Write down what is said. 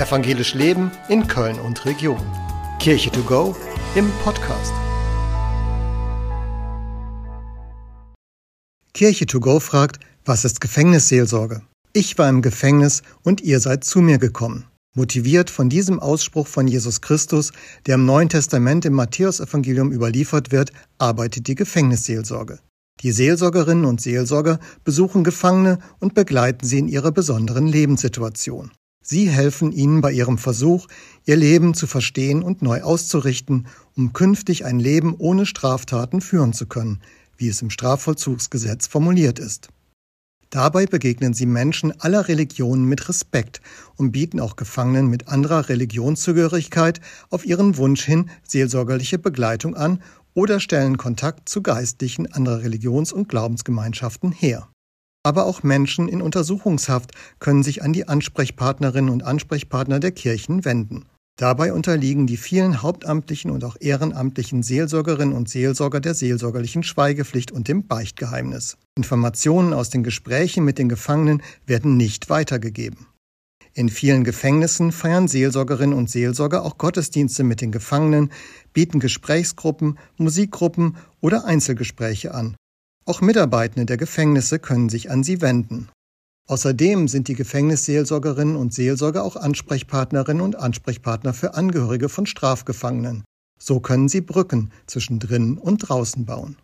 Evangelisch Leben in Köln und Region. Kirche to go im Podcast. Kirche to go fragt, was ist Gefängnisseelsorge? Ich war im Gefängnis und ihr seid zu mir gekommen. Motiviert von diesem Ausspruch von Jesus Christus, der im Neuen Testament im Matthäusevangelium überliefert wird, arbeitet die Gefängnisseelsorge. Die Seelsorgerinnen und Seelsorger besuchen Gefangene und begleiten sie in ihrer besonderen Lebenssituation. Sie helfen ihnen bei ihrem Versuch, ihr Leben zu verstehen und neu auszurichten, um künftig ein Leben ohne Straftaten führen zu können, wie es im Strafvollzugsgesetz formuliert ist. Dabei begegnen sie Menschen aller Religionen mit Respekt und bieten auch Gefangenen mit anderer Religionszugehörigkeit auf ihren Wunsch hin seelsorgerliche Begleitung an oder stellen Kontakt zu Geistlichen anderer Religions- und Glaubensgemeinschaften her. Aber auch Menschen in Untersuchungshaft können sich an die Ansprechpartnerinnen und Ansprechpartner der Kirchen wenden. Dabei unterliegen die vielen hauptamtlichen und auch ehrenamtlichen Seelsorgerinnen und Seelsorger der seelsorgerlichen Schweigepflicht und dem Beichtgeheimnis. Informationen aus den Gesprächen mit den Gefangenen werden nicht weitergegeben. In vielen Gefängnissen feiern Seelsorgerinnen und Seelsorger auch Gottesdienste mit den Gefangenen, bieten Gesprächsgruppen, Musikgruppen oder Einzelgespräche an. Auch Mitarbeitende der Gefängnisse können sich an sie wenden. Außerdem sind die Gefängnisseelsorgerinnen und Seelsorger auch Ansprechpartnerinnen und Ansprechpartner für Angehörige von Strafgefangenen. So können sie Brücken zwischen drinnen und draußen bauen.